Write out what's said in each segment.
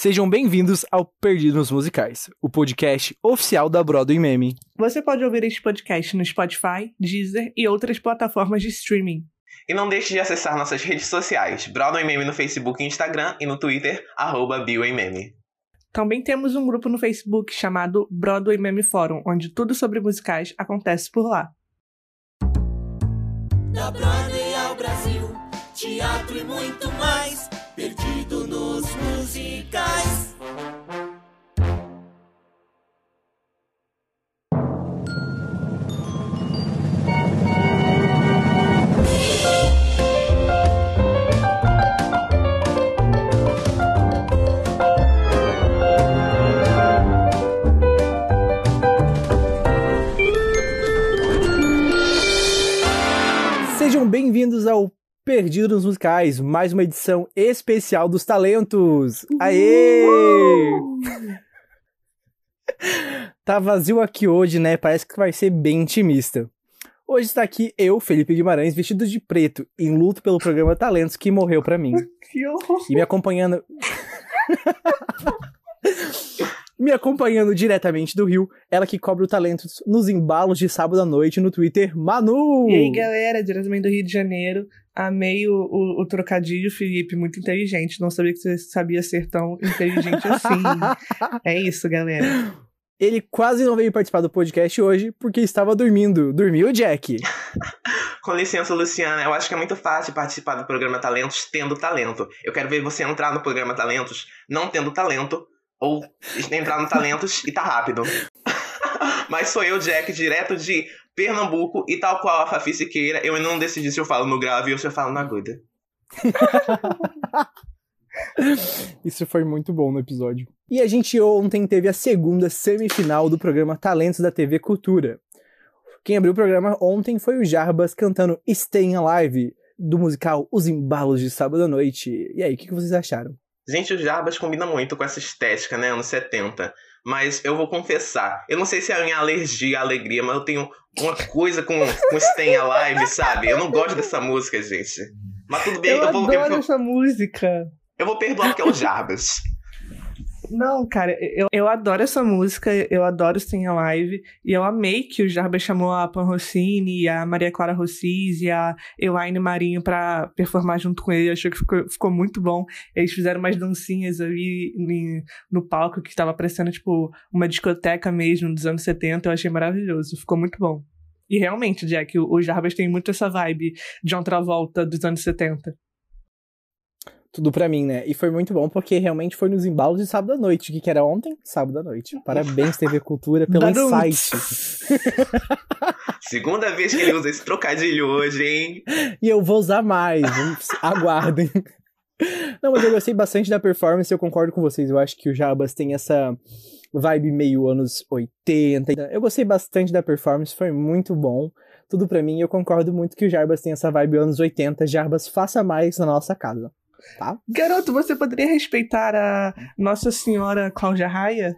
Sejam bem-vindos ao Perdidos Musicais, o podcast oficial da Broadway Meme. Você pode ouvir este podcast no Spotify, Deezer e outras plataformas de streaming. E não deixe de acessar nossas redes sociais, Broadway Meme no Facebook e Instagram e no Twitter, arroba Meme. Também temos um grupo no Facebook chamado Broadway Meme Forum, onde tudo sobre musicais acontece por lá. Da Broadway ao Brasil, teatro e muito mais, perdido nos musicais. Sejam bem-vindos ao Perdidos Musicais, mais uma edição especial dos talentos. Aê! tá vazio aqui hoje, né? Parece que vai ser bem intimista. Hoje está aqui eu, Felipe Guimarães, vestido de preto, em luto pelo programa Talentos que morreu pra mim. Que horror! E me acompanhando. me acompanhando diretamente do Rio, ela que cobre o Talentos nos embalos de sábado à noite no Twitter, Manu! E aí, galera, diretamente do Rio de Janeiro. Amei o, o, o trocadilho, Felipe, muito inteligente. Não sabia que você sabia ser tão inteligente assim. é isso, galera. Ele quase não veio participar do podcast hoje porque estava dormindo. Dormiu, Jack? Com licença, Luciana, eu acho que é muito fácil participar do programa Talentos tendo talento. Eu quero ver você entrar no programa Talentos não tendo talento, ou entrar no Talentos e tá rápido. Mas sou eu, Jack, direto de Pernambuco, e tal qual a Fafi Siqueira, eu não decidi se eu falo no grave ou se eu falo na aguda. Isso foi muito bom no episódio. E a gente ontem teve a segunda semifinal do programa Talentos da TV Cultura. Quem abriu o programa ontem foi o Jarbas cantando Staying Alive, do musical Os Embalos de Sábado à Noite. E aí, o que vocês acharam? Gente, o Jarbas combina muito com essa estética, né, anos 70. Mas eu vou confessar, eu não sei se é a minha alergia à alegria, mas eu tenho uma coisa com, com Staying Alive, sabe? Eu não gosto dessa música, gente. Mas tudo bem, Eu, eu, vou, adoro eu, vou, essa música. eu vou perdoar porque é o Jarbas. Não, cara, eu, eu adoro essa música, eu adoro Staying Alive, e eu amei que o Jarbas chamou a Pan Rossini, a Maria Clara Rossis e a Elaine Marinho pra performar junto com ele, eu achei que ficou, ficou muito bom. Eles fizeram umas dancinhas ali no palco que estava parecendo, tipo, uma discoteca mesmo dos anos 70, eu achei maravilhoso, ficou muito bom. E realmente, Jack, o, Jarbas tem muito essa vibe de outra volta dos anos 70. Tudo pra mim, né? E foi muito bom porque realmente foi nos embalos de sábado à noite. O que, que era ontem? Sábado à noite. Parabéns, TV Cultura, pelo insight. Segunda vez que ele usa esse trocadilho hoje, hein? E eu vou usar mais. Aguardem. Não, mas eu gostei bastante da performance, eu concordo com vocês. Eu acho que o Jabas tem essa vibe meio anos 80. Eu gostei bastante da performance, foi muito bom. Tudo pra mim, eu concordo muito que o Jarbas tem essa vibe anos 80. Jarbas, faça mais na nossa casa. Tá? Garoto, você poderia respeitar a Nossa Senhora Cláudia Raia?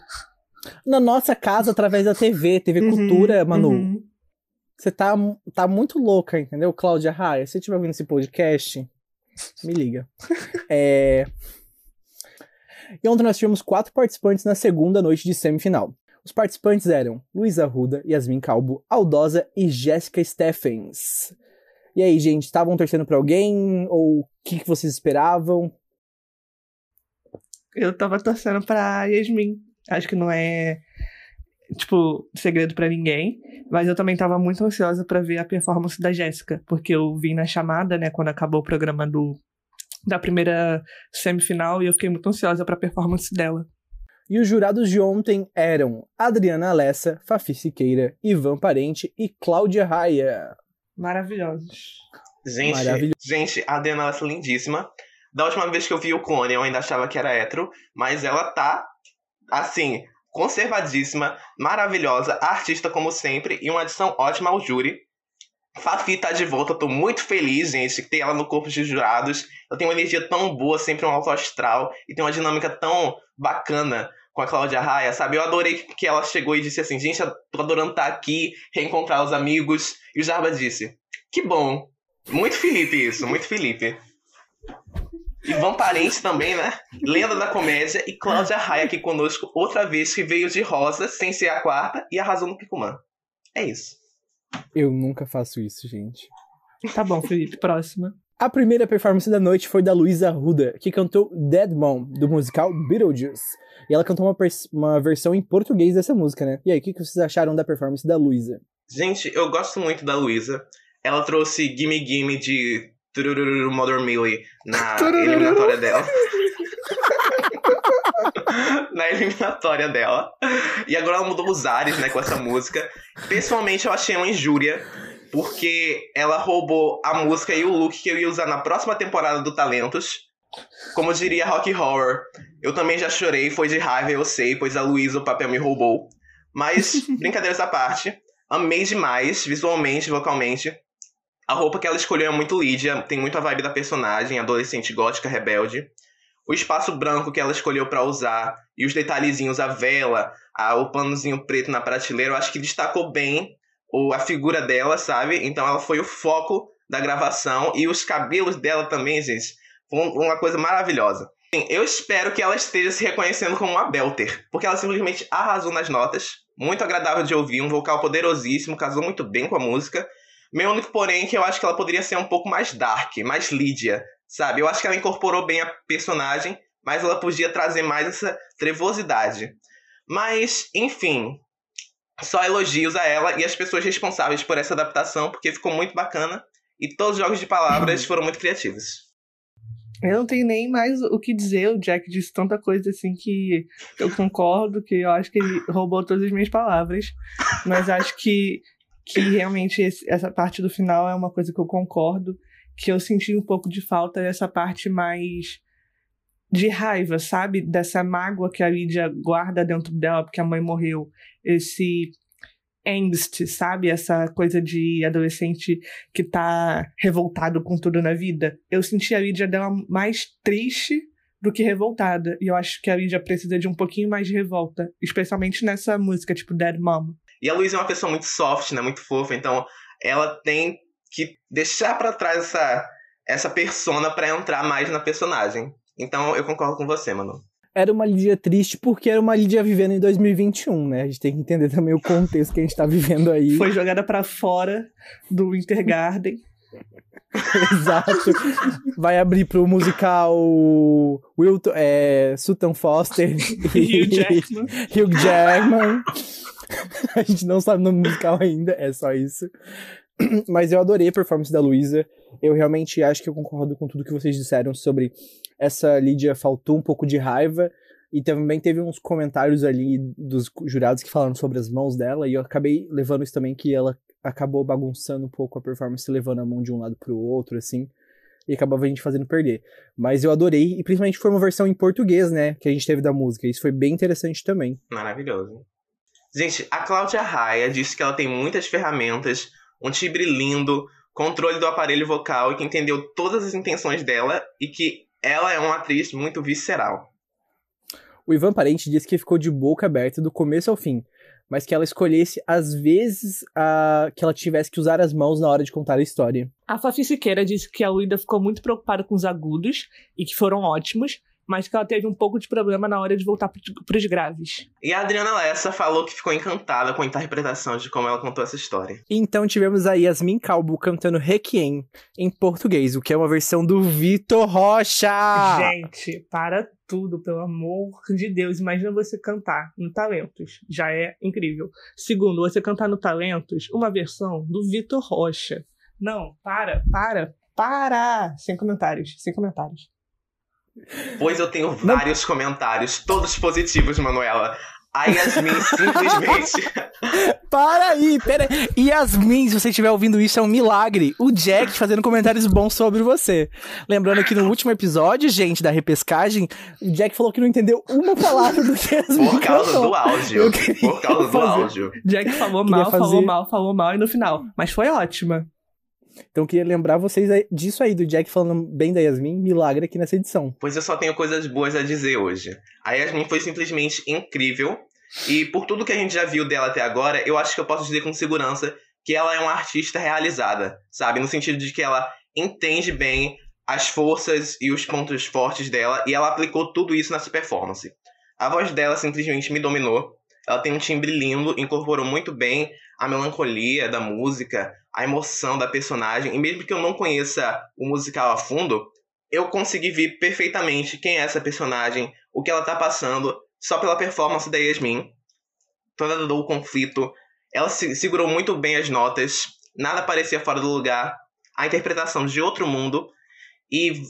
Na nossa casa, através da TV, TV Uhum, Cultura, Manu. uhum. Você tá, tá muito louca, entendeu? Cláudia Raia, se você estiver ouvindo esse podcast, me liga. É... E ontem nós tivemos quatro participantes na segunda noite de semifinal. Os participantes eram Luísa Arruda, Yasmin Calbo, Aldosa e Jéssica Steffens. E aí, gente, estavam torcendo pra alguém? Ou o que, que vocês esperavam? Eu tava torcendo pra Yasmin. Acho que não é, tipo, segredo pra ninguém. Mas eu também tava muito ansiosa pra ver a performance da Jéssica. Porque eu vi na chamada, né, quando acabou o programa do, da primeira semifinal. E eu fiquei muito ansiosa pra performance dela. E os jurados de ontem eram Adriana Alessa, Fafi Siqueira, Ivan Parente e Cláudia Raia. Maravilhosos. Gente, Maravilhoso. gente, a Adriana ela é lindíssima. Da última vez que eu vi o clone, eu ainda achava que era hétero, mas ela tá, assim, conservadíssima, maravilhosa, artista como sempre, e uma adição ótima ao júri. Fafi tá de volta, eu tô muito feliz, gente, que tem ela no corpo de jurados. Ela tem uma energia tão boa, sempre um alto astral, e tem uma dinâmica tão bacana com a Cláudia Raia, sabe? Eu adorei que ela chegou e disse assim, gente, tô adorando estar aqui, reencontrar os amigos. E o Jarba disse, que bom. Muito Felipe isso, muito Felipe. Ivan Parente também, né? Lenda da comédia. E Cláudia Raia aqui conosco outra vez, que veio de rosa, sem ser a quarta, e arrasou no Picumã. É isso. Eu nunca faço isso, gente. Tá bom, Felipe, próxima. A primeira performance da noite foi da Luísa Ruda, que cantou Dead Mom, do musical Beetlejuice. E ela cantou uma, uma versão em português dessa música, né? E aí, o que, que vocês acharam da performance da Luísa? Gente, eu gosto muito da Luísa. Ela trouxe Gimme Gimme de Turururu Mother Millie na eliminatória dela. na eliminatória dela. E agora ela mudou os ares, né, com essa música. Pessoalmente, eu achei uma injúria, porque ela roubou a música e o look que eu ia usar na próxima temporada do Talentos. Como diria Rock Horror, eu também já chorei, foi de raiva, eu sei, pois a Luísa o papel me roubou. Mas, brincadeiras à parte, amei demais, visualmente, vocalmente. A roupa que ela escolheu é muito Lídia, tem muito a vibe da personagem, adolescente gótica rebelde. O espaço branco que ela escolheu para usar e os detalhezinhos, a vela, a, o panozinho preto na prateleira, eu acho que destacou bem o, a figura dela, sabe? Então ela foi o foco da gravação e os cabelos dela também, gente, foi uma coisa maravilhosa. Eu espero que ela esteja se reconhecendo como uma belter, porque ela simplesmente arrasou nas notas, muito agradável de ouvir, um vocal poderosíssimo, casou muito bem com a música. Meu único porém é que eu acho que ela poderia ser um pouco mais dark, mais Lídia, sabe? Eu acho que ela incorporou bem a personagem, mas ela podia trazer mais essa trevosidade. Mas, enfim, só elogios a ela e as pessoas responsáveis por essa adaptação, porque ficou muito bacana e todos os jogos de palavras foram muito criativos. Eu não tenho nem mais o que dizer. O Jack disse tanta coisa assim que eu concordo, que eu acho que ele roubou todas as minhas palavras. Mas acho que, que realmente esse, essa parte do final é uma coisa que eu concordo. Que eu senti um pouco de falta dessa parte mais de raiva, sabe? Dessa mágoa que a Lídia guarda dentro dela porque a mãe morreu. Esse angst, sabe? Essa coisa de adolescente que tá revoltado com tudo na vida. Eu senti a Lídia dela mais triste do que revoltada. E eu acho que a Lídia precisa de um pouquinho mais de revolta. Especialmente nessa música, tipo Dead Mom. E a Luísa é uma pessoa muito soft, né? Muito fofa. Então ela tem que deixar para trás essa, essa persona para entrar mais na personagem. Então eu concordo com você, mano era uma Lídia triste porque era uma Lídia vivendo em 2021, né? A gente tem que entender também o contexto que a gente tá vivendo aí. Foi jogada para fora do Intergarden. Exato. Vai abrir pro musical Wilton, é, Sutton Foster e Hugh Jackman. Hugh Jackman. A gente não sabe o nome musical ainda, é só isso. Mas eu adorei a performance da Luísa. Eu realmente acho que eu concordo com tudo que vocês disseram sobre essa Lídia faltou um pouco de raiva. E também teve uns comentários ali dos jurados que falaram sobre as mãos dela. E eu acabei levando isso também, que ela acabou bagunçando um pouco a performance, levando a mão de um lado pro outro, assim. E acabava a gente fazendo perder. Mas eu adorei, e principalmente foi uma versão em português, né? Que a gente teve da música. Isso foi bem interessante também. Maravilhoso. Gente, a Cláudia Raia disse que ela tem muitas ferramentas, um timbre lindo, controle do aparelho vocal e que entendeu todas as intenções dela e que ela é uma atriz muito visceral. O Ivan Parente disse que ficou de boca aberta do começo ao fim, mas que ela escolhesse, às vezes, a... que ela tivesse que usar as mãos na hora de contar a história. A Fafi Siqueira disse que a Luída ficou muito preocupada com os agudos e que foram ótimos, mas que ela teve um pouco de problema na hora de voltar para os graves. E a Adriana Lessa falou que ficou encantada com a interpretação de como ela contou essa história. Então tivemos a Yasmin Calbo cantando Requiem em português, o que é uma versão do Vitor Rocha! Gente, para tudo, pelo amor de Deus. Imagina você cantar no Talentos. Já é incrível. Segundo, você cantar no Talentos uma versão do Vitor Rocha. Não, para, para, para! Sem comentários, sem comentários. Pois eu tenho vários Não. comentários, todos positivos, Manuela. A Yasmin simplesmente. Para aí, pera aí. Yasmin, se você estiver ouvindo isso, é um milagre. O Jack fazendo comentários bons sobre você. Lembrando que no último episódio, gente, da repescagem, o Jack falou que não entendeu uma palavra do que Yasmin Por causa cantou. do áudio. Por causa do fazer. áudio. Jack falou mal, fazer... falou mal, falou mal e no final. Mas foi ótima. Então queria lembrar vocês disso aí, do Jack falando bem da Yasmin, milagre aqui nessa edição. Pois eu só tenho coisas boas a dizer hoje. A Yasmin foi simplesmente incrível. E por tudo que a gente já viu dela até agora, eu acho que eu posso dizer com segurança que ela é uma artista realizada, sabe? No sentido de que ela entende bem as forças e os pontos fortes dela, e ela aplicou tudo isso nessa performance. A voz dela simplesmente me dominou. Ela tem um timbre lindo, incorporou muito bem a melancolia da música, a emoção da personagem, e mesmo que eu não conheça o musical a fundo, eu consegui ver perfeitamente quem é essa personagem, o que ela tá passando, só pela performance da Yasmin. Toda o conflito. Ela se segurou muito bem as notas, nada parecia fora do lugar. A interpretação de outro mundo. E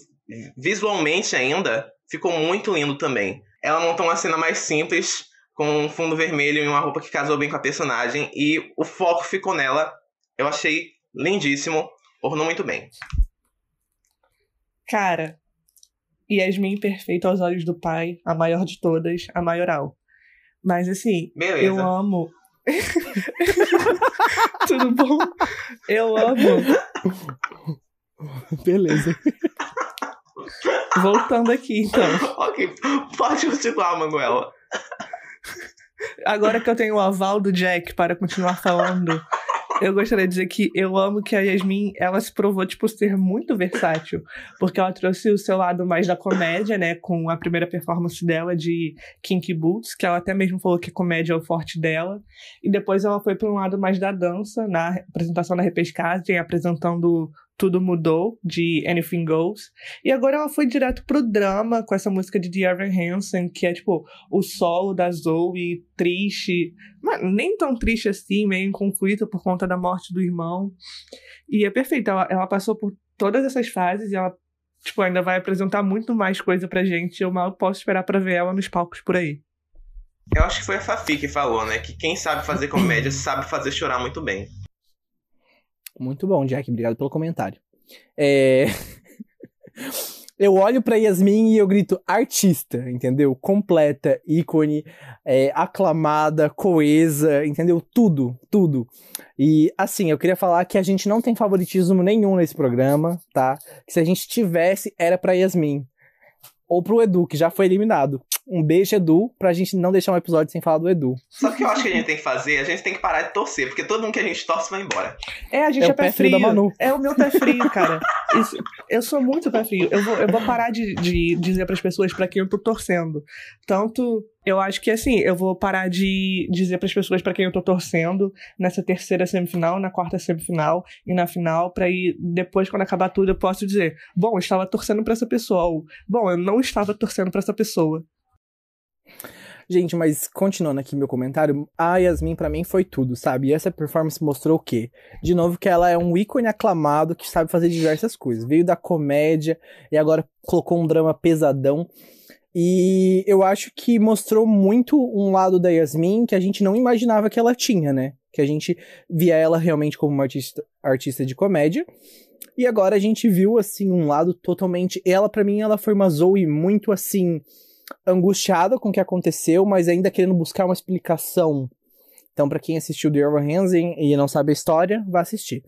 visualmente ainda, ficou muito lindo também. Ela montou uma cena mais simples, com um fundo vermelho e uma roupa que casou bem com a personagem, e o foco ficou nela. Eu achei lindíssimo, ornou muito bem. Cara, Yasmin perfeita aos olhos do pai, a maior de todas, a maioral. Mas assim, Beleza. eu amo. Tudo bom? Eu amo. Beleza. Voltando aqui, então. ok, pode continuar, Manuela. Agora que eu tenho o aval do Jack para continuar falando, eu gostaria de dizer que eu amo que a Yasmin, ela se provou, tipo, ser muito versátil. Porque ela trouxe o seu lado mais da comédia, né? Com a primeira performance dela de Kinky Boots, que ela até mesmo falou que comédia é o forte dela. E depois ela foi para um lado mais da dança, na apresentação da repescagem, apresentando tudo Mudou, de Anything Goes. E agora ela foi direto pro drama com essa música de The Evan Hansen, que é tipo o solo da Zoe, triste, mas nem tão triste assim, meio em conflito por conta da morte do irmão. E é perfeito, ela, ela passou por todas essas fases e ela tipo, ainda vai apresentar muito mais coisa pra gente. Eu mal posso esperar pra ver ela nos palcos por aí. Eu acho que foi a Fafi que falou, né? Que quem sabe fazer comédia sabe fazer chorar muito bem. Muito bom, Jack. Obrigado pelo comentário. É... eu olho pra Yasmin e eu grito artista, entendeu? Completa, ícone, é, aclamada, coesa, entendeu? Tudo, tudo. E assim, eu queria falar que a gente não tem favoritismo nenhum nesse programa, tá? Que se a gente tivesse, era pra Yasmin. Ou pro Edu, que já foi eliminado. Um beijo, Edu, pra gente não deixar um episódio sem falar do Edu. Só que eu acho que a gente tem que fazer, a gente tem que parar de torcer, porque todo mundo que a gente torce vai embora. É, a gente É é, o pé, pé frio frio. da Manu. É o meu pé frio, cara. Isso- eu sou muito pé frio. Eu vou, eu vou parar de, de dizer pras pessoas pra quem eu tô torcendo. Tanto, eu acho que assim, eu vou parar de dizer pras pessoas pra quem eu tô torcendo nessa terceira semifinal, na quarta semifinal e na final, pra ir depois, quando acabar tudo, eu posso dizer: bom, eu estava torcendo pra essa pessoa. Ou, bom, eu não estava torcendo pra essa pessoa. Gente, mas continuando aqui meu comentário, a Yasmin pra mim foi tudo, sabe? E essa performance mostrou o quê? De novo que ela é um ícone aclamado que sabe fazer diversas coisas. Veio da comédia e agora colocou um drama pesadão. E eu acho que mostrou muito um lado da Yasmin que a gente não imaginava que ela tinha, né? Que a gente via ela realmente como uma artista, artista de comédia. E agora a gente viu, assim, um lado totalmente. Ela, pra mim, ela foi uma Zoe muito assim angustiada com o que aconteceu, mas ainda querendo buscar uma explicação. Então, pra quem assistiu The Evan Hansen e não sabe a história, vá assistir.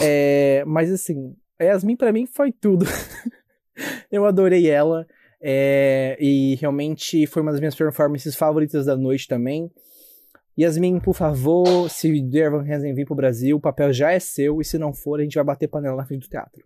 É, mas assim, Yasmin pra mim foi tudo. Eu adorei ela. é, e realmente foi uma das minhas performances favoritas da noite também. Yasmin, por favor, se The Evan Hansen vir pro Brasil, o papel já é seu, e se não for, a gente vai bater panela na frente do teatro.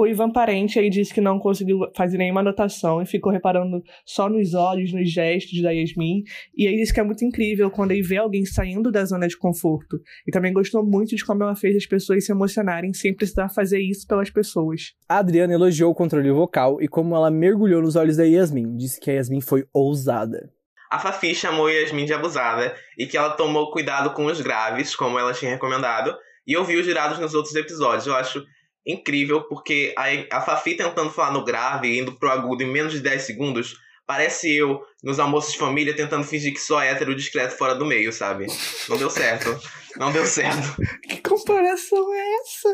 O Ivan Parente aí disse que não conseguiu fazer nenhuma anotação e ficou reparando só nos olhos, nos gestos da Yasmin. E aí disse que é muito incrível quando ele vê alguém saindo da zona de conforto. E também gostou muito de como ela fez as pessoas se emocionarem sem precisar fazer isso pelas pessoas. A Adriana elogiou o controle vocal e como ela mergulhou nos olhos da Yasmin. Disse que a Yasmin foi ousada. A Fafi chamou Yasmin de abusada e que ela tomou cuidado com os graves, como ela tinha recomendado, e ouviu os jurados nos outros episódios. Eu acho incrível, porque a, a Fafi tentando falar no grave, indo pro agudo em menos de 10 segundos, parece eu nos almoços de família tentando fingir que sou hétero discreto fora do meio, sabe? Não deu certo. Não deu certo. Que comparação é essa?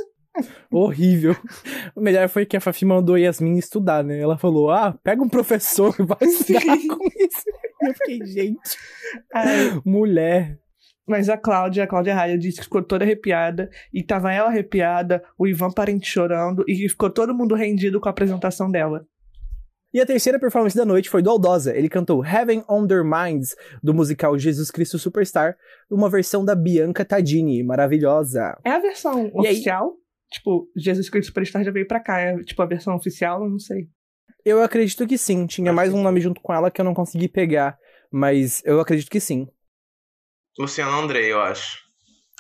Horrível. O melhor foi que a Fafi mandou a Yasmin estudar, né? Ela falou: ah, pega um professor e vai estudar com isso. Eu fiquei, gente, Ai, mulher. Mas a Cláudia, a Cláudia Raia, disse que ficou toda arrepiada. E tava ela arrepiada, o Ivan Parente chorando. E ficou todo mundo rendido com a apresentação dela. E a terceira performance da noite foi do Aldosa. Ele cantou Heaven on Their Minds, do musical Jesus Cristo Superstar, uma versão da Bianca Tadini, maravilhosa. É a versão E aí? oficial? tipo, Jesus Cristo Superstar já veio pra cá. É tipo a versão oficial, eu não sei. Eu acredito que sim. Tinha mais um nome junto com ela que eu não consegui pegar. Mas eu acredito que sim. Luciano Andrei, eu acho.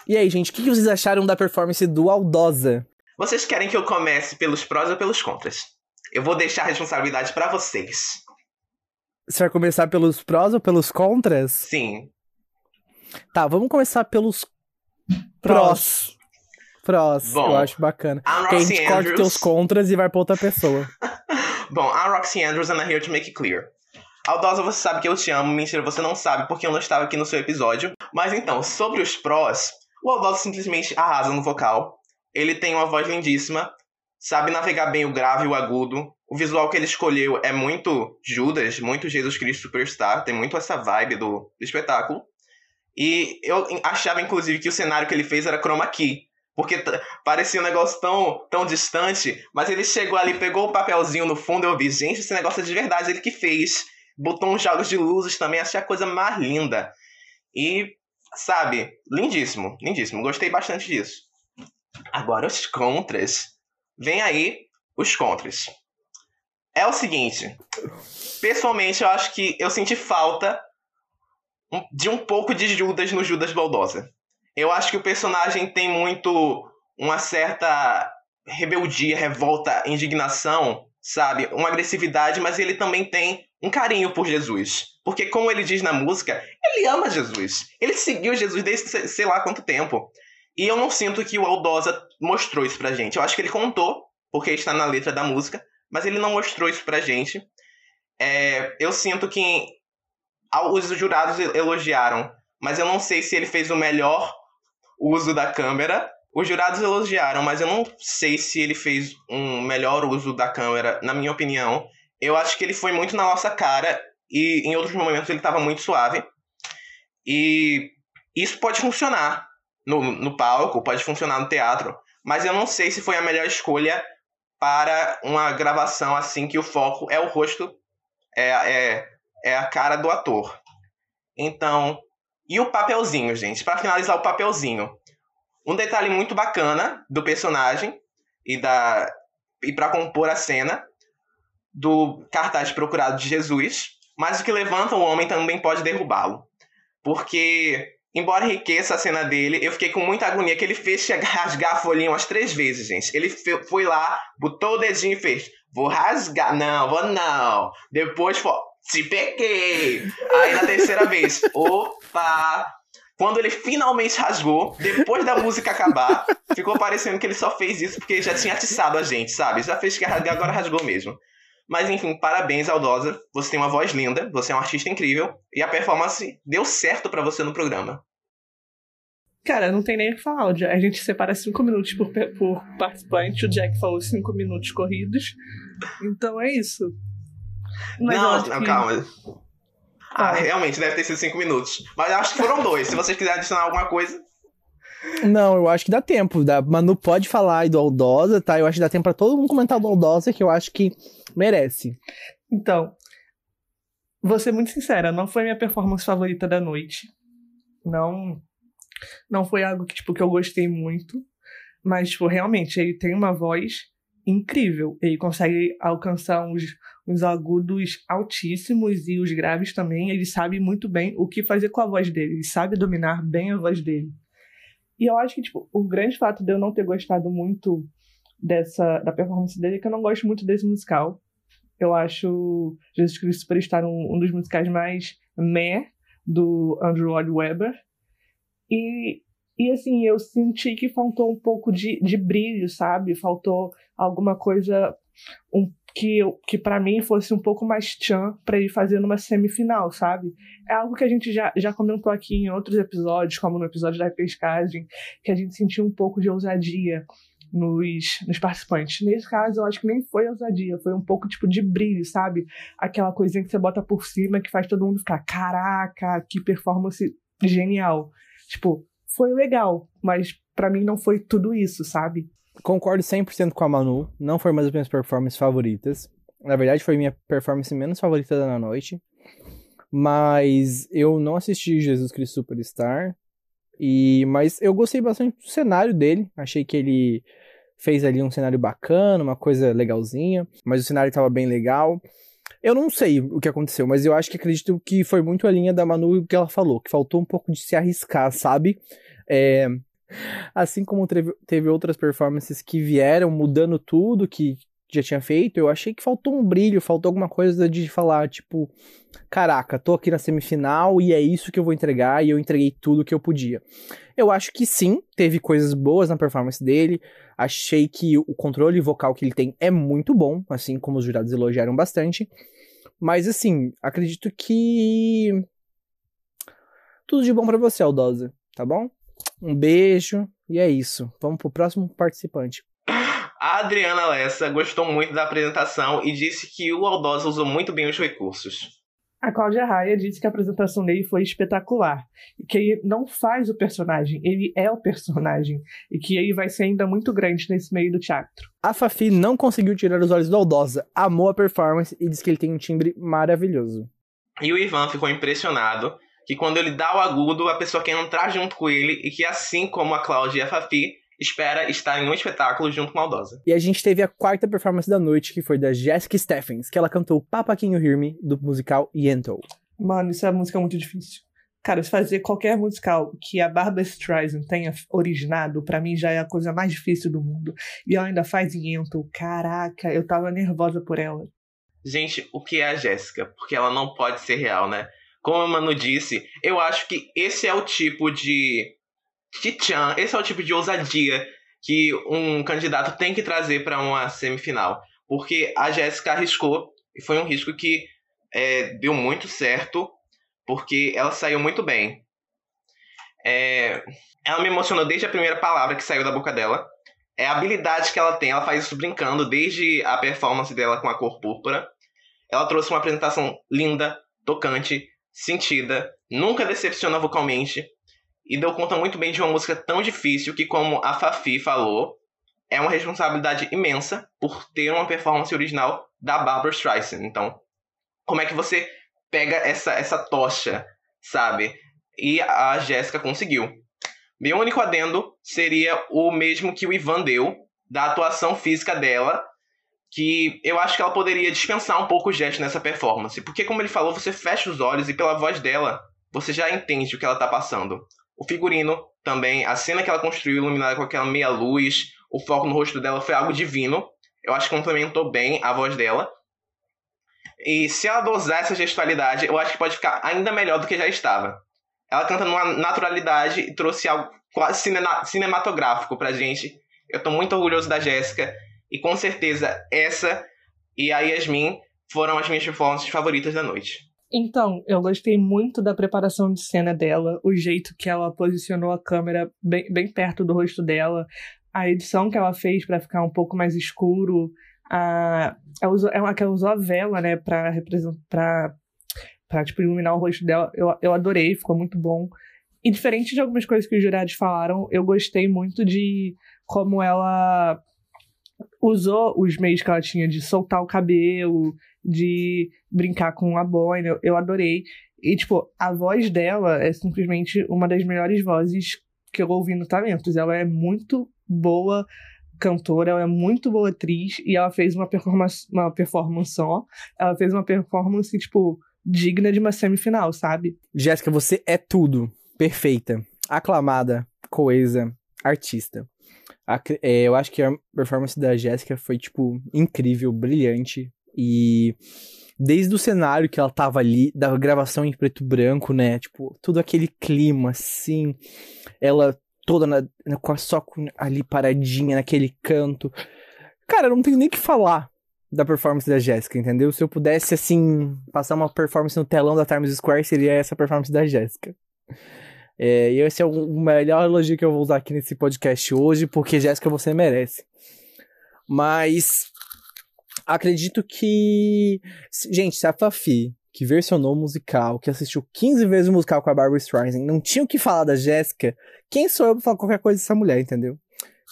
E aí, gente, o que vocês acharam da performance do Aldosa? Vocês querem que eu comece pelos prós ou pelos contras? Eu vou deixar a responsabilidade pra vocês. Você vai começar pelos prós ou pelos contras? Sim. Tá, vamos começar pelos prós. Prós, Bom, eu acho bacana. a Que a gente corta os Andrews- teus contras e vai pra outra pessoa. Bom, I'm Roxy Andrews and I'm here to make it clear. Aldosa, você sabe que eu te amo. Mentira, você não sabe porque eu não estava aqui no seu episódio. Mas então, sobre os prós, o Aldosa simplesmente arrasa no vocal. Ele tem uma voz lindíssima, sabe navegar bem o grave e o agudo. O visual que ele escolheu é muito Judas, muito Jesus Cristo Superstar, tem muito essa vibe do, do espetáculo. E eu achava, inclusive, que o cenário que ele fez era chroma key. Porque parecia um negócio tão, tão distante, mas ele chegou ali, pegou o papelzinho no fundo, eu vi, gente, esse negócio é de verdade, ele que fez. Botou uns jogos de luzes também, achei a coisa mais linda. E, sabe, lindíssimo, lindíssimo, gostei bastante disso. Agora os contras. Vem aí os contras. É o seguinte, pessoalmente eu acho que eu senti falta de um pouco de Judas no Judas Baldosa. Eu acho que o personagem tem muito uma certa rebeldia, revolta, indignação, sabe? Uma agressividade, mas ele também tem um carinho por Jesus. Porque, como ele diz na música, ele ama Jesus. Ele seguiu Jesus desde sei- lá quanto tempo. E eu não sinto que o Aldosa mostrou isso pra gente. Eu acho que ele contou, porque está na letra da música, mas ele não mostrou isso pra gente. É, eu sinto que os jurados elogiaram, mas eu não sei se ele fez o melhor uso da câmera. Os jurados elogiaram, mas eu não sei se ele fez um melhor uso da câmera, na minha opinião. Eu acho que ele foi muito na nossa cara e em outros momentos ele estava muito suave. E isso pode funcionar no, no palco, pode funcionar no teatro, mas eu não sei se foi a melhor escolha para uma gravação assim que o foco é o rosto, é, é, é a cara do ator. Então, e o papelzinho, gente? Para finalizar o papelzinho, um detalhe muito bacana do personagem e da e para compor a cena do cartaz procurado de Jesus, mas o que levanta o homem também pode derrubá-lo. Porque, embora enriqueça a cena dele, eu fiquei com muita agonia que ele fez rasgar a folhinha umas três vezes, gente. Ele foi lá, botou o dedinho e fez: Vou rasgar. Não, vou não. Depois, foi, te peguei. Aí na terceira vez, opa. Quando ele finalmente rasgou, depois da música acabar, ficou parecendo que ele só fez isso porque já tinha atiçado a gente, sabe? Já fez que rasgar, agora rasgou mesmo. Mas enfim, parabéns, Aldosa. Você tem uma voz linda, você é um artista incrível e a performance deu certo pra você no programa. Cara, não tem nem o que falar. A gente separa cinco minutos por, por participante. O Jack falou cinco minutos corridos. Então é isso. Mas não, não, que- calma. Ah, Ah. realmente deve ter sido cinco minutos. Mas acho que foram dois. Se vocês quiserem adicionar alguma coisa. Não, eu acho que dá tempo. Dá, Manu pode falar aí do Aldosa, tá? Eu acho que dá tempo pra todo mundo comentar do Aldosa, que eu acho que merece. Então, vou ser muito sincera, não foi minha performance favorita da noite. Não não foi algo que, tipo, que eu gostei muito. Mas, tipo, realmente, ele tem uma voz incrível. Ele consegue alcançar uns, uns agudos altíssimos e os graves também. Ele sabe muito bem o que fazer com a voz dele. Ele sabe dominar bem a voz dele. E eu acho que, tipo, o grande fato de eu não ter gostado muito dessa da performance dele é que eu não gosto muito desse musical. Eu acho Jesus Cristo Superstar um, um dos musicais mais meh do Andrew Lloyd Webber. E, e assim, eu senti que faltou um pouco de, de brilho, sabe? Faltou alguma coisa um, que, que para mim fosse um pouco mais tchan pra ele fazer numa semifinal, sabe? É algo que a gente já, já comentou aqui em outros episódios, como no episódio da pescagem, que a gente sentiu um pouco de ousadia nos, nos participantes. Nesse caso, eu acho que nem foi ousadia, foi um pouco tipo de brilho, sabe? Aquela coisinha que você bota por cima que faz todo mundo ficar, caraca, que performance genial. Tipo, foi legal, mas pra mim não foi tudo isso, sabe? Concordo 100% com a Manu. Não foi uma das minhas performances favoritas. Na verdade, foi minha performance menos favorita da noite. Mas eu não assisti Jesus Cristo Superstar. E, mas eu gostei bastante do cenário dele. Achei que ele fez ali um cenário bacana, uma coisa legalzinha, mas o cenário tava bem legal. Eu não sei o que aconteceu, mas eu acho que acredito que foi muito a linha da Manu e o que ela falou, que faltou um pouco de se arriscar, sabe? É, assim como teve, teve outras performances que vieram mudando tudo que já tinha feito, eu achei que faltou um brilho, faltou alguma coisa de falar, tipo, caraca, tô aqui na semifinal e é isso que eu vou entregar e eu entreguei tudo que eu podia. Eu acho que sim, teve coisas boas na performance dele. Achei que o controle vocal que ele tem é muito bom, assim como os jurados elogiaram bastante. Mas assim, acredito que tudo de bom para você, Aldosa, tá bom? Um beijo e é isso. Vamos pro próximo participante. A Adriana Lessa gostou muito da apresentação e disse que o Aldosa usou muito bem os recursos. A Cláudia Raia disse que a apresentação dele foi espetacular e que ele não faz o personagem, ele é o personagem e que ele vai ser ainda muito grande nesse meio do teatro. A Fafi não conseguiu tirar os olhos do Aldosa, amou a performance e disse que ele tem um timbre maravilhoso. E o Ivan ficou impressionado que quando ele dá o agudo, a pessoa quer entrar junto com ele e que assim como a Cláudia e a Fafi, espera estar em um espetáculo junto com a Aldosa. E a gente teve a quarta performance da noite, que foi da Jessica Stephens, que ela cantou Papa Can You Hear Me, do musical Yentl. Mano, isso é música muito difícil. Cara, se fazer qualquer musical que a Barbara Streisand tenha originado, para mim já é a coisa mais difícil do mundo. E ela ainda faz Yentl. Caraca, eu tava nervosa por ela. Gente, o que é a Jéssica? Porque ela não pode ser real, né? Como a Manu disse, eu acho que esse é o tipo de Tichan, esse é o tipo de ousadia que um candidato tem que trazer para uma semifinal. Porque a Jéssica arriscou, e foi um risco que é, deu muito certo, porque ela saiu muito bem. É, ela me emocionou desde a primeira palavra que saiu da boca dela. É a habilidade que ela tem, ela faz isso brincando, desde a performance dela com a cor púrpura. Ela trouxe uma apresentação linda, tocante, sentida, nunca decepciona vocalmente e deu conta muito bem de uma música tão difícil que, como a Fafi falou, é uma responsabilidade imensa por ter uma performance original da Barbara Streisand. Então, como é que você pega essa, essa tocha, sabe? E a Jéssica conseguiu. Meu único adendo seria o mesmo que o Ivan deu, da atuação física dela, que eu acho que ela poderia dispensar um pouco o gesto nessa performance. Porque, como ele falou, você fecha os olhos e pela voz dela, você já entende o que ela tá passando. O figurino também, a cena que ela construiu iluminada com aquela meia luz, o foco no rosto dela foi algo divino. Eu acho que complementou bem a voz dela. E se ela dosar essa gestualidade, eu acho que pode ficar ainda melhor do que já estava. Ela canta numa naturalidade e trouxe algo quase cinema cinematográfico pra gente. Eu tô muito orgulhoso da Jéssica. E com certeza essa e a Yasmin foram as minhas performances favoritas da noite. Então, eu gostei muito da preparação de cena dela, o jeito que ela posicionou a câmera bem, bem perto do rosto dela, a edição que ela fez para ficar um pouco mais escuro, a, ela usou, ela, ela usou a vela, né, pra representar, pra, tipo, iluminar o rosto dela. Eu, eu adorei, ficou muito bom. E diferente de algumas coisas que os jurados falaram, eu gostei muito de como ela usou os meios que ela tinha de soltar o cabelo, de brincar com a boina, eu, adorei. E, tipo, a voz dela é simplesmente uma das melhores vozes que eu ouvi no Talentos. Ela é muito boa cantora, ela é muito boa atriz e ela fez uma performance, uma performance só. Ela fez uma performance, tipo, digna de uma semifinal, sabe? Jéssica, você é tudo. Perfeita. Aclamada, coesa, artista. A, é, eu acho que a performance da Jéssica foi, tipo, incrível, brilhante. E desde o cenário que ela tava ali, da gravação em preto e branco, né? Tipo, todo aquele clima, assim. Ela toda na, na, só ali paradinha naquele canto. Cara, não tenho nem o que falar da performance da Jéssica, entendeu? Se eu pudesse, assim, passar uma performance no telão da Times Square, seria essa performance da Jéssica. É, e esse é o melhor elogio que eu vou usar aqui nesse podcast hoje, porque Jéssica, você merece. Mas acredito que. Gente, se a Fafi, que versionou o musical, que assistiu 15 vezes o musical com a Barbara Streisand, não tinha o que falar da Jéssica, quem sou eu pra falar qualquer coisa dessa mulher, entendeu?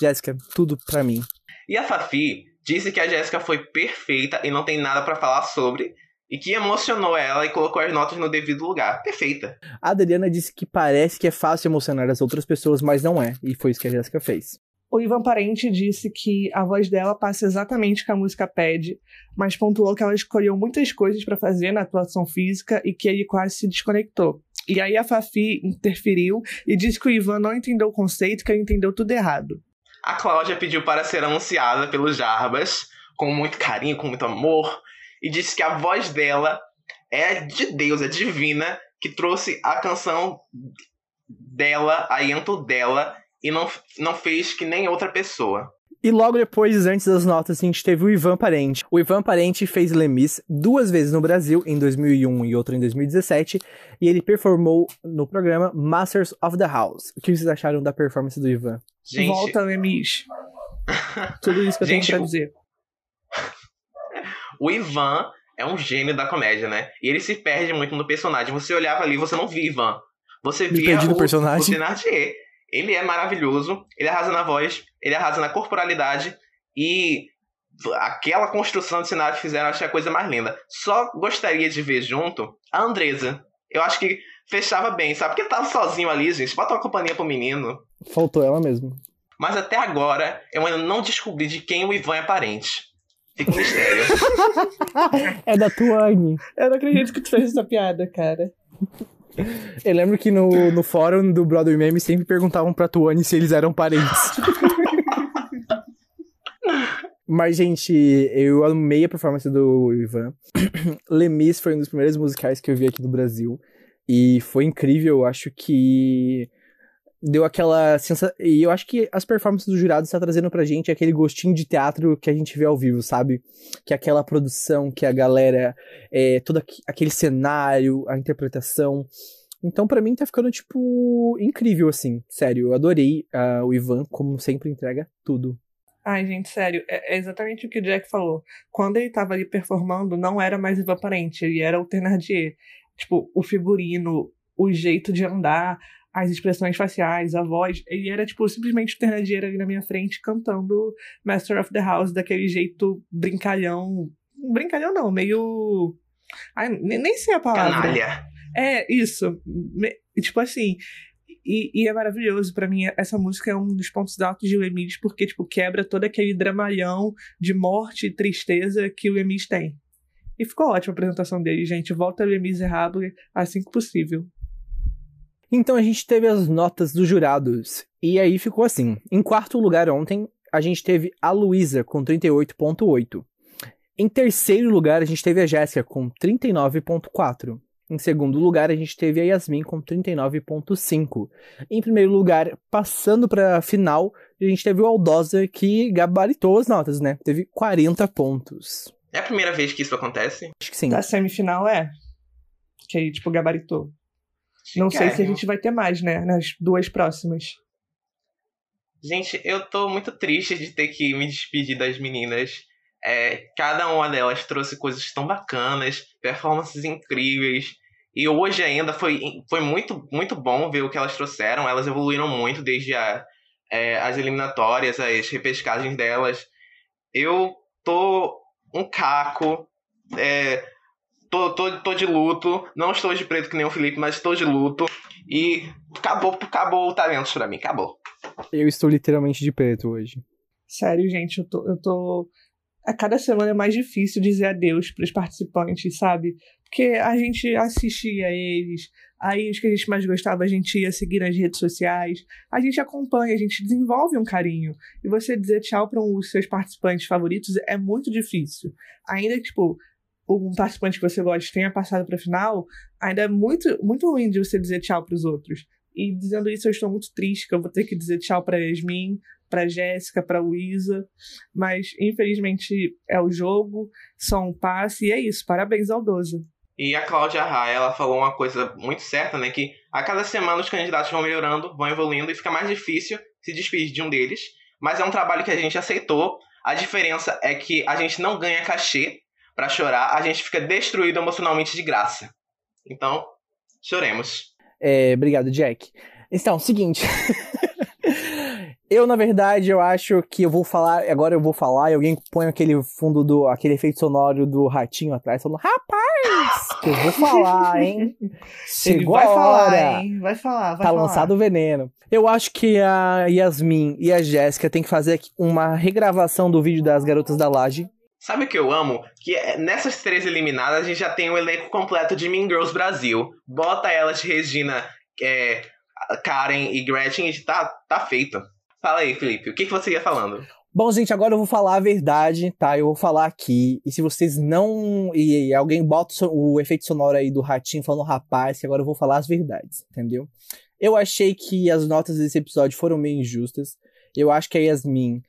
Jéssica, tudo pra mim. E a Fafi disse que a Jéssica foi perfeita e não tem nada para falar sobre. E que emocionou ela e colocou as notas no devido lugar. Perfeita. A Adriana disse que parece que é fácil emocionar as outras pessoas, mas não é. E foi isso que a Jéssica fez. O Ivan Parente disse que a voz dela passa exatamente o que a música pede, mas pontuou que ela escolheu muitas coisas para fazer na atuação física e que ele quase se desconectou. E aí a Fafi interferiu e disse que o Ivan não entendeu o conceito, que ele entendeu tudo errado. A Cláudia pediu para ser anunciada pelos Jarbas, com muito carinho, com muito amor, e disse que a voz dela é de Deus, é divina, que trouxe a canção dela, a Yento dela, e não, não fez que nem outra pessoa. E logo depois, antes das notas, a gente teve o Ivan Parente. O Ivan Parente fez Lemis duas vezes no Brasil, em 2001 e outra em 2017, e ele performou no programa Masters of the House. O que vocês acharam da performance do Ivan? Gente... Volta, Lemis. Tudo isso que eu gente, tenho pra dizer. O Ivan é um gênio da comédia, né? E ele se perde muito no personagem. Você olhava ali, você não via Ivan. Você Me via o, personagem. o Thénardier. Ele é maravilhoso, ele arrasa na voz, ele arrasa na corporalidade e aquela construção de cenário que fizeram, eu achei a coisa mais linda. Só gostaria de ver junto a Andresa. Eu acho que fechava bem, sabe? Porque ele tava sozinho ali, gente. Bota uma companhia pro menino. Faltou ela mesmo. Mas até agora, eu ainda não descobri de quem o Ivan é parente. Fica um mistério. é da Tuane. Eu não acredito que tu fez essa piada, cara. Eu lembro que no, no fórum do Broadway Meme sempre perguntavam pra Tuane se eles eram parentes. Mas, gente, eu amei a performance do Ivan. Lemis foi um dos primeiros musicais que eu vi aqui no Brasil. E foi incrível, eu acho que deu aquela sensação. E eu acho que as performances do jurado está trazendo pra gente aquele gostinho de teatro que a gente vê ao vivo, sabe? Que é aquela produção, que a galera. É, todo aquele cenário, a interpretação. Então, para mim, tá ficando, tipo, incrível, assim. Sério, eu adorei uh, o Ivan, como sempre entrega tudo. Ai, gente, sério, é, é, exatamente o que o Jack falou. Quando ele tava ali performando, não era mais Ivan Parente, ele era o Thenardier. Tipo, o figurino, o jeito de andar, as expressões faciais, a voz. Ele era, tipo, simplesmente o Ternadier ali na minha frente cantando Master of the House daquele jeito brincalhão. Brincalhão não, meio. Ai, nem sei a palavra. Canalha. É, isso. Tipo assim. E, e é maravilhoso para mim. Essa música é um dos pontos altos de Lemid, porque, tipo, quebra todo aquele dramalhão de morte e tristeza que o Lemid tem. E ficou ótima a apresentação dele, gente. Volta Les Miserables assim que possível. Então a gente teve as notas dos jurados. E aí ficou assim. Em quarto lugar ontem, a gente teve a Luísa com 38.8. Em terceiro lugar, a gente teve a Jéssica com 39.4. Em segundo lugar, a gente teve a Yasmin com 39.5. Em primeiro lugar, passando para a final, a gente teve o Aldosa que gabaritou as notas, né? Teve 40 pontos. É a primeira vez que isso acontece? Acho que sim. Da semifinal é. Que aí, tipo, gabaritou. Não sei se a gente vai ter mais, né? Nas duas próximas. Gente, eu tô muito triste de ter que me despedir das meninas. É, cada uma delas trouxe coisas tão bacanas, performances incríveis. E hoje ainda foi, foi muito, muito bom ver o que elas trouxeram. Elas evoluíram muito desde a, é, as eliminatórias, as repescagens delas. Eu tô um caco. É, tô, tô, tô de luto. Não estou de preto que nem o Felipe, mas estou de luto. E acabou, acabou o talento pra mim, acabou. Eu estou literalmente de preto hoje. Sério, gente, eu tô. Eu tô... A cada semana é mais difícil dizer adeus pros participantes, sabe? Porque a gente assistia eles, aí os que a gente mais gostava a gente ia seguir nas redes sociais, a gente acompanha, a gente desenvolve um carinho. E você dizer tchau para um dos seus participantes favoritos é muito difícil. Ainda que, tipo, um participante que você gosta tenha passado para a final, ainda é muito, muito ruim de você dizer tchau para os outros. E dizendo isso, eu estou muito triste que eu vou ter que dizer tchau para Yasmin, para Jéssica, para Luísa, mas infelizmente é o jogo, só um passe e é isso. Parabéns ao Doza. E a Cláudia Raia, ela falou uma coisa muito certa, né, que a cada semana os candidatos vão melhorando, vão evoluindo e fica mais difícil se despedir de um deles, mas é um trabalho que a gente aceitou. A diferença é que a gente não ganha cachê para chorar, a gente fica destruído emocionalmente de graça. Então, choremos. É, obrigado, Jack. Então, seguinte. Eu, na verdade, eu acho que eu vou falar, agora eu vou falar e alguém põe aquele fundo do, aquele efeito sonoro do ratinho atrás, falando, rapaz, que eu vou falar, hein? Chegou Ele vai a hora. falar, hein? Vai falar, vai Tá falar. lançado o veneno. Eu acho que a Yasmin e a Jéssica tem que fazer uma regravação do vídeo das garotas da laje. Sabe o que eu amo? Que é- nessas três eliminadas a gente já tem o elenco completo de Mean Girls Brasil. Bota elas, Regina, é, Karen e Gretchen e tá, tá feito. Fala aí, Felipe, o que, que você ia falando? Bom, gente, agora eu vou falar a verdade, tá? Eu vou falar aqui. E se vocês não. E, e alguém bota o efeito sonoro aí do ratinho falando rapaz, que agora eu vou falar as verdades, entendeu? Eu achei que as notas desse episódio foram meio injustas. Eu acho que a Yasmin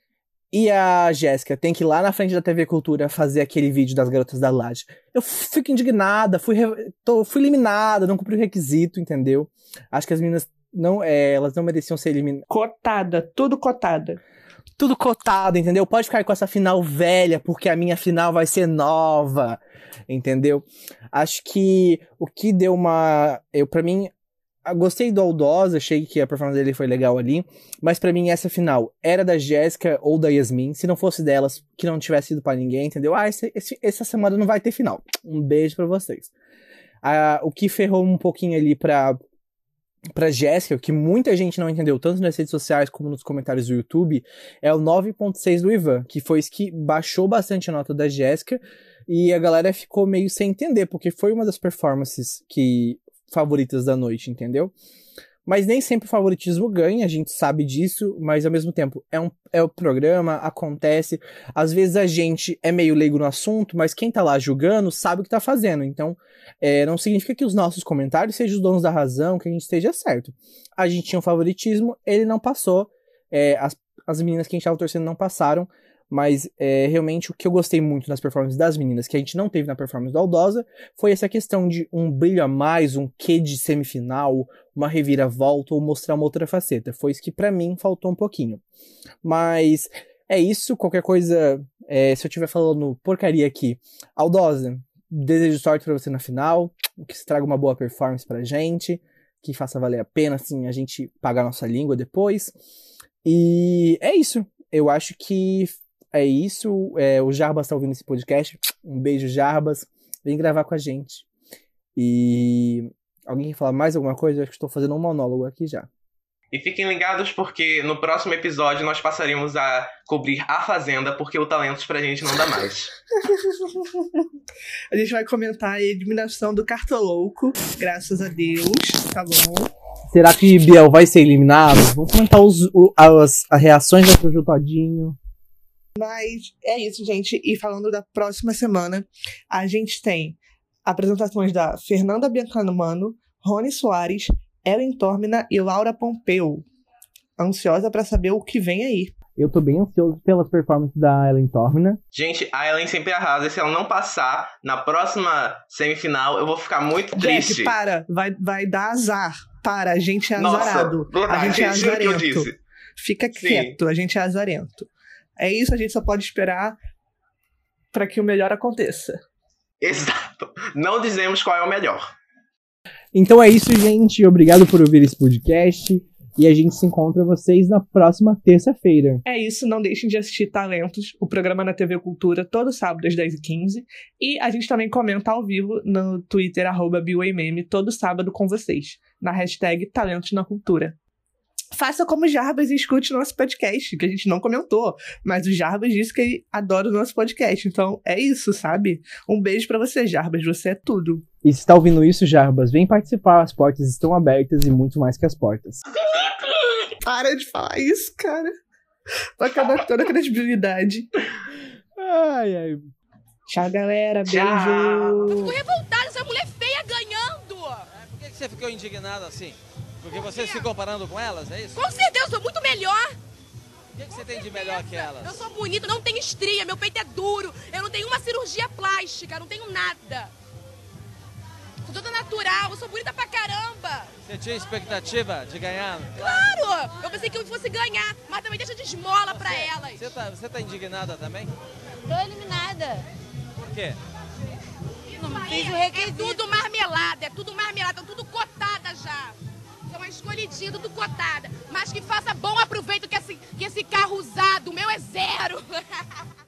e a Jéssica têm que ir lá na frente da TV Cultura fazer aquele vídeo das garotas da laje. Eu fico indignada, fui, re- tô- fui eliminada, não cumpri o requisito, entendeu? Acho que as meninas não, é, elas não mereciam ser eliminadas. Cotada, tudo cotada. Tudo cotado, entendeu? Pode ficar com essa final velha, porque a minha final vai ser nova, entendeu? Acho que o que deu uma. Eu, para mim, gostei do Aldosa, achei que a performance dele foi legal ali, mas pra mim essa final era da Jéssica ou da Yasmin. Se não fosse delas, que não tivesse ido pra ninguém, entendeu? Ah, esse- esse- essa semana não vai ter final. Um beijo pra vocês. Ah, o que ferrou um pouquinho ali pra, pra Jéssica, que muita gente não entendeu, tanto nas redes sociais como nos comentários do YouTube, é o 9.6 do Ivan, que foi isso que baixou bastante a nota da Jéssica e a galera ficou meio sem entender, porque foi uma das performances que favoritas da noite, entendeu? Mas nem sempre o favoritismo ganha, a gente sabe disso, mas ao mesmo tempo é um é o programa, acontece. Às vezes a gente é meio leigo no assunto, mas quem tá lá julgando sabe o que tá fazendo. Então, é, não significa que os nossos comentários sejam os donos da razão, que a gente esteja certo. A gente tinha um favoritismo, ele não passou. é, as, as meninas que a gente tava torcendo não passaram. Mas é, realmente o que eu gostei muito nas performances das meninas, que a gente não teve na performance da Aldosa, foi essa questão de um brilho a mais, um quê de semifinal, uma reviravolta ou mostrar uma outra faceta. Foi isso que pra mim faltou um pouquinho. Mas é isso, qualquer coisa, é, se eu estiver falando porcaria aqui, Aldosa, desejo sorte pra você na final, que se traga uma boa performance pra gente, que faça valer a pena, assim, a gente pagar nossa língua depois. E é isso. Eu acho que é isso. É, o Jarbas tá ouvindo esse podcast. Um beijo, Jarbas. Vem gravar com a gente. E alguém quer falar mais alguma coisa? Acho que estou fazendo um monólogo aqui já. E fiquem ligados porque no próximo episódio nós passaríamos a cobrir a Fazenda porque o Talentos pra gente não dá mais. A gente vai comentar a eliminação do Cartolouco, graças a Deus, tá bom? Será que Biel vai ser eliminado? Vamos comentar os, o- as, as reações da Jojo Todinho. Mas é isso, gente. E falando da próxima semana, a gente tem apresentações da Fernanda Biancano, Rony Soares, Ellen Tormina e Laura Pompeu. Ansiosa pra saber o que vem aí. Eu tô bem ansioso pelas performances da Ellen Tormina. Gente, a Ellen sempre arrasa. E se ela não passar na próxima semifinal, eu vou ficar muito triste. Jack, para. Vai, vai dar azar. Para, a gente é Nossa, azarado. A verdade, gente é juro que eu azarento. disse. Fica Sim. quieto, a gente é azarento. É isso, a gente só pode esperar pra que o melhor aconteça. Exato. Não dizemos qual é o melhor. Então é isso, gente. Obrigado por ouvir esse podcast. E a gente se encontra vocês na próxima terça-feira. É isso, não deixem de assistir Talentos, o programa na TV Cultura, todo sábado às 10h15. E a gente também comenta ao vivo no Twitter, arroba todo sábado com vocês, na hashtag Talentos na Cultura. Faça como o Jarbas e escute nosso podcast, que a gente não comentou, mas o Jarbas disse que ele adora o nosso podcast. Então é isso, sabe? Um beijo pra você, Jarbas, você é tudo. E se está ouvindo isso, Jarbas, vem participar. As portas estão abertas e muito mais que as portas. Para de falar isso, cara. Vai acabar com toda a credibilidade. Ai, ai. Tchau, galera. Tchau. Beijo. revoltada, essa mulher feia ganhando! É, por que, que você ficou indignado assim? Porque você se comparando com elas, é isso? Com certeza, eu sou muito melhor! O que, que você tem de melhor que elas? Eu sou bonita, não tenho estria, meu peito é duro, eu não tenho uma cirurgia plástica, não tenho nada. Sou toda natural, eu sou bonita pra caramba! Você tinha expectativa de ganhar? Claro! Eu pensei que eu fosse ganhar, mas também deixa de esmola pra Você- elas. Você tá, você tá indignada também? Tô eliminada. Por quê? Não fiz o É requisito. tudo marmelada, é tudo marmelada, estão tudo cotada já escolhidinho do cotada, mas que faça bom aproveito que esse, que esse carro usado, o meu é zero.